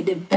negative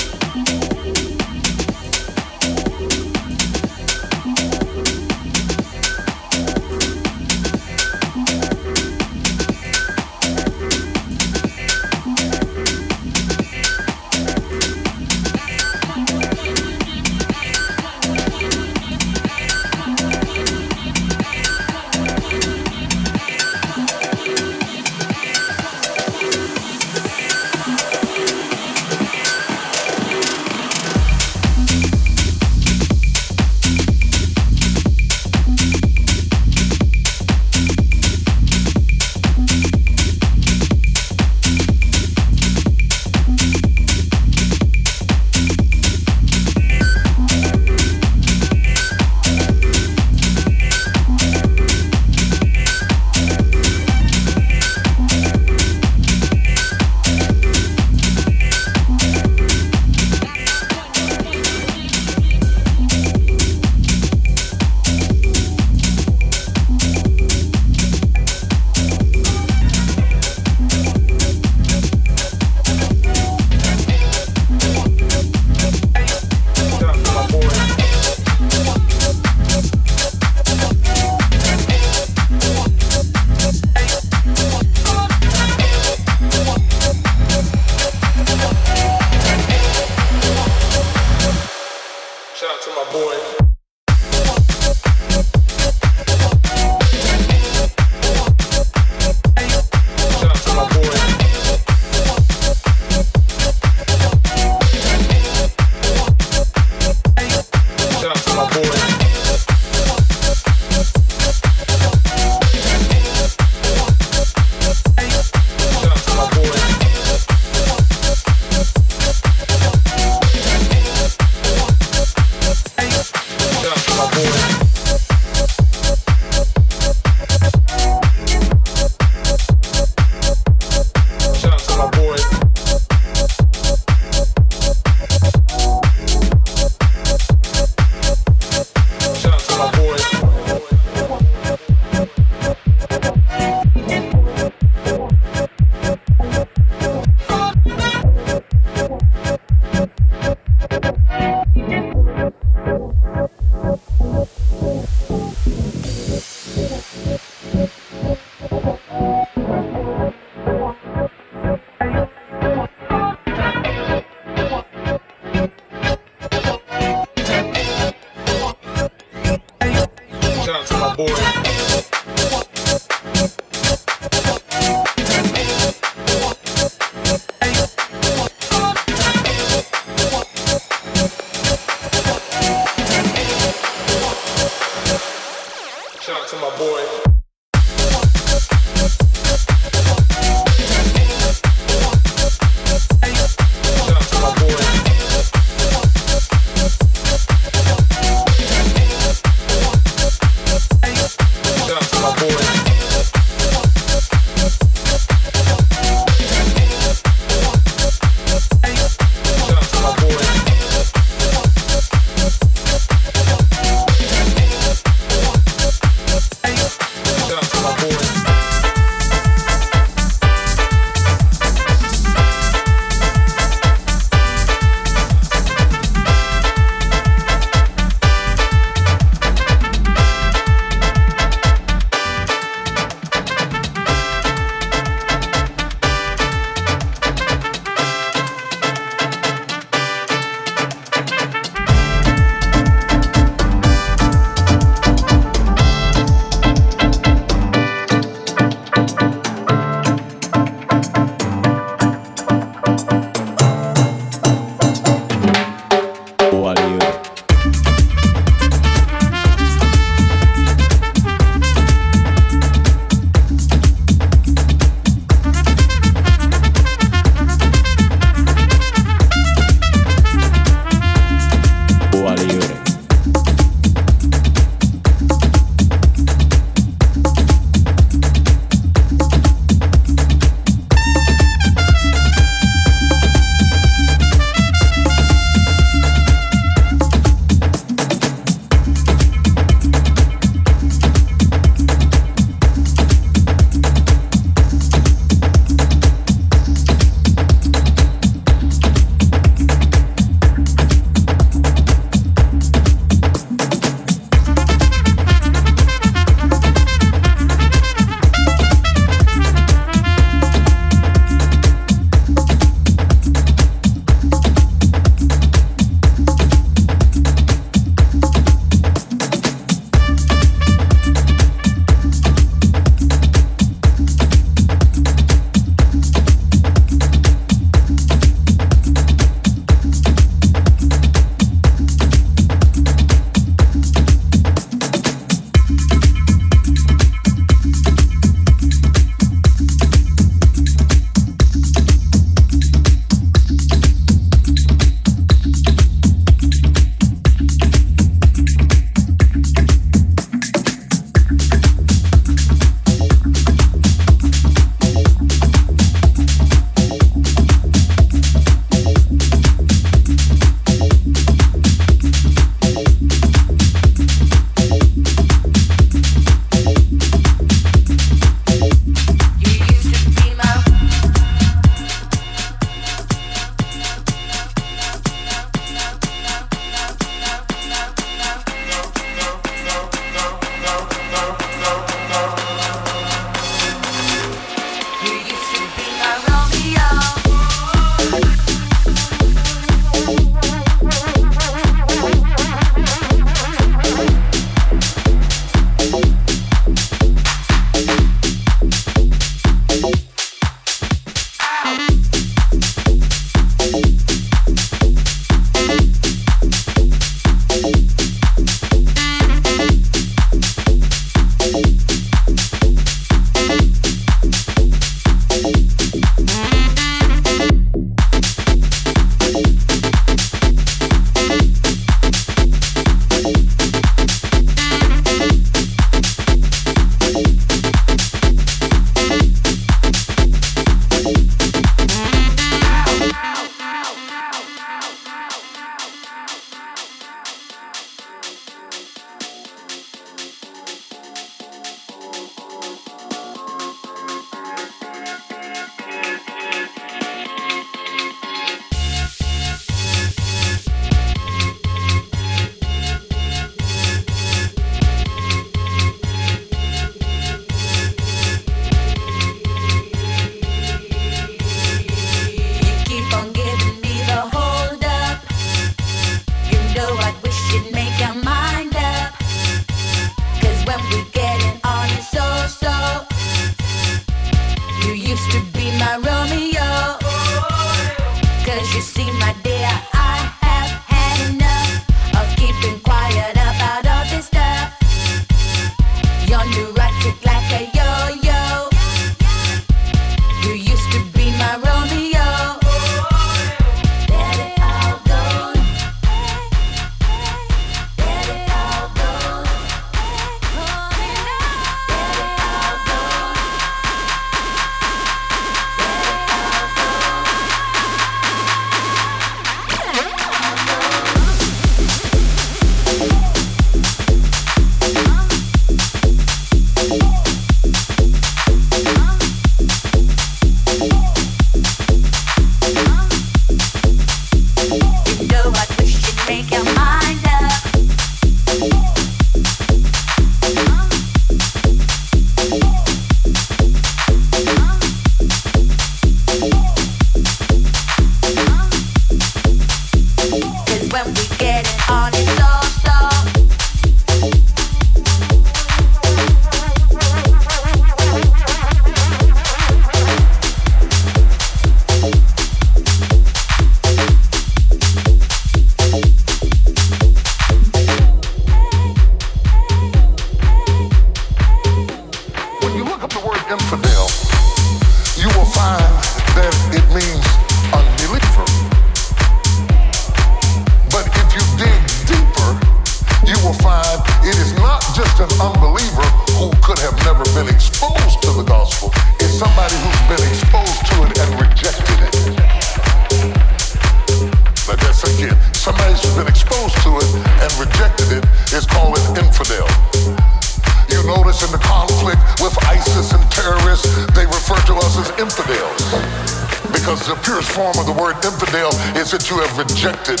form of the word infidel is that you have rejected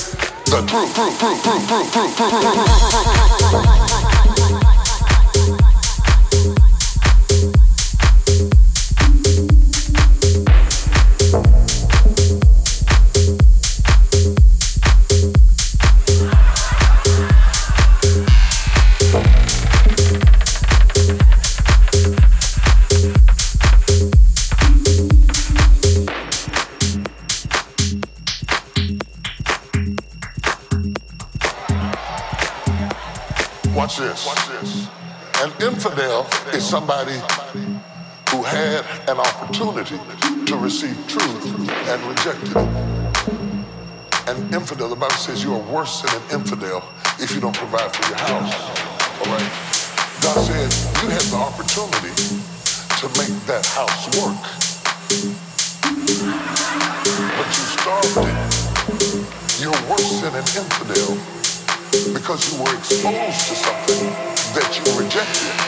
the truth. somebody who had an opportunity to receive truth and rejected it. An infidel, the Bible says you are worse than an infidel if you don't provide for your house. All right? God said you had the opportunity to make that house work. But you starved it. You're worse than an infidel because you were exposed to something that you rejected.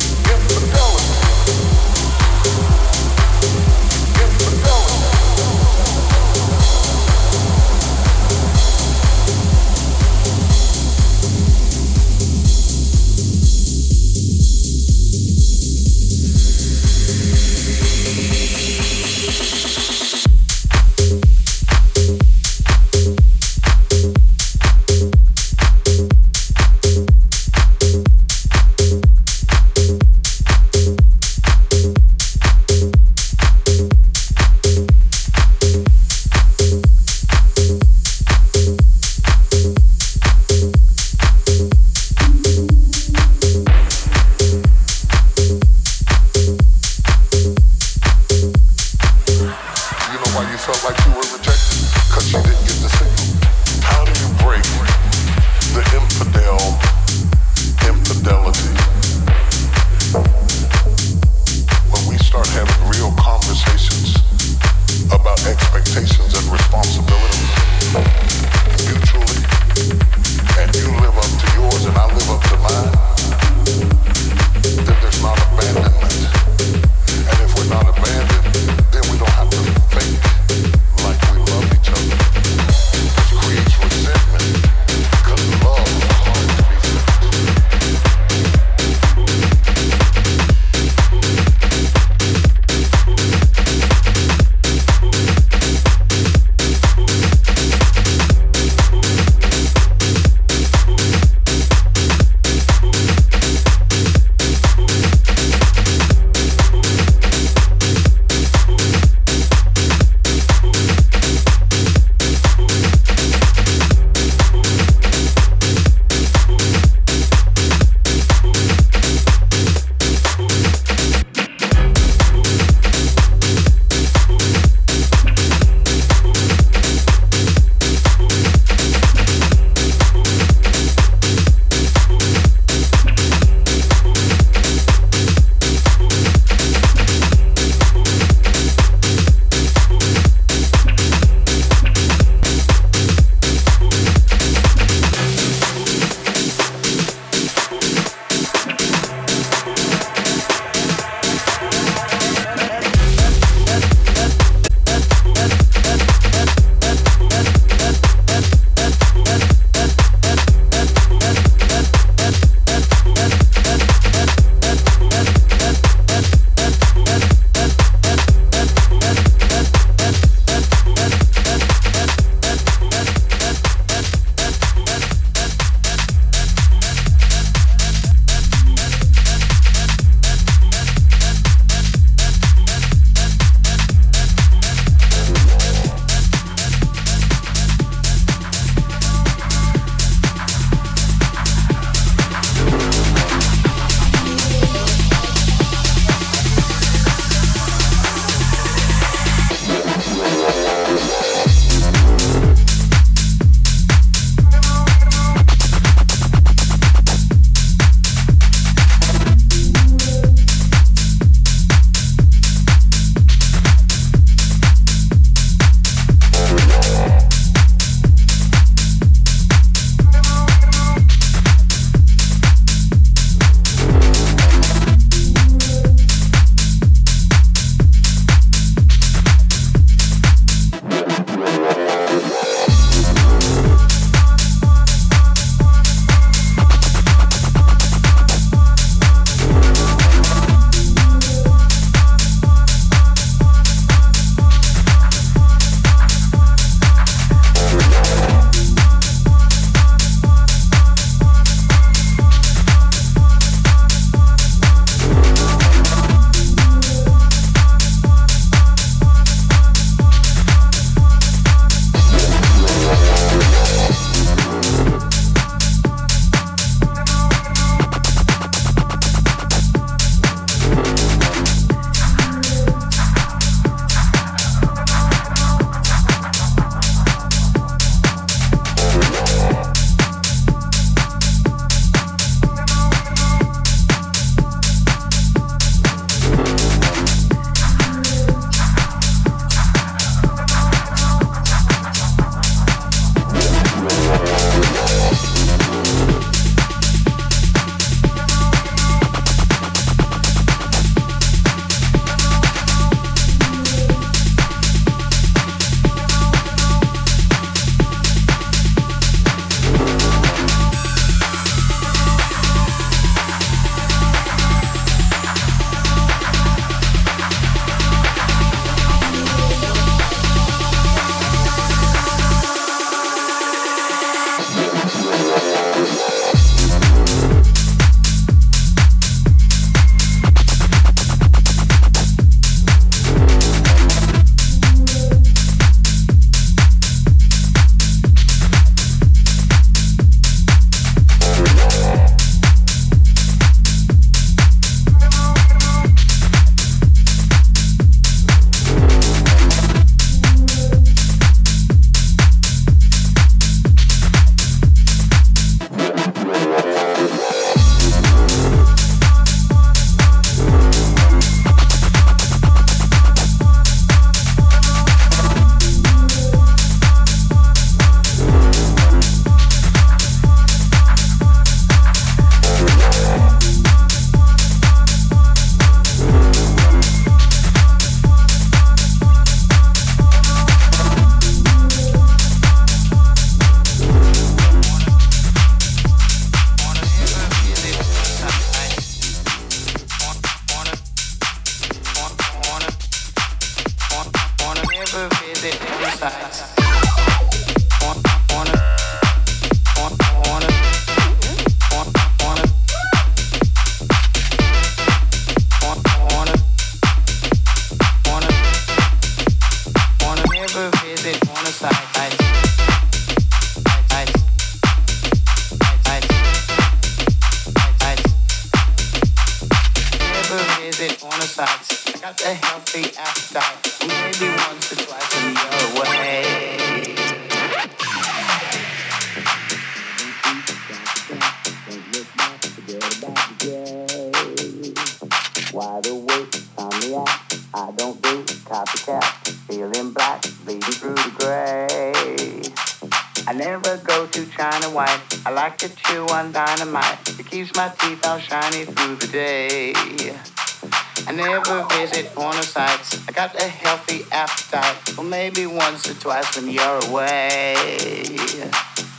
twice when you're away.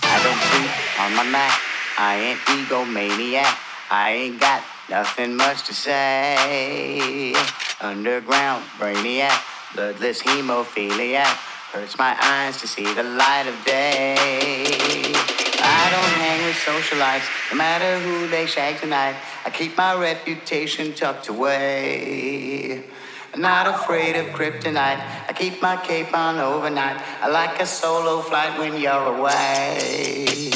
I don't sleep on my Mac. I ain't egomaniac. I ain't got nothing much to say. Underground brainiac, bloodless hemophiliac. Hurts my eyes to see the light of day. I don't hang with socialites, no matter who they shag tonight. I keep my reputation tucked away. Not afraid of kryptonite. I keep my cape on overnight. I like a solo flight when you're away.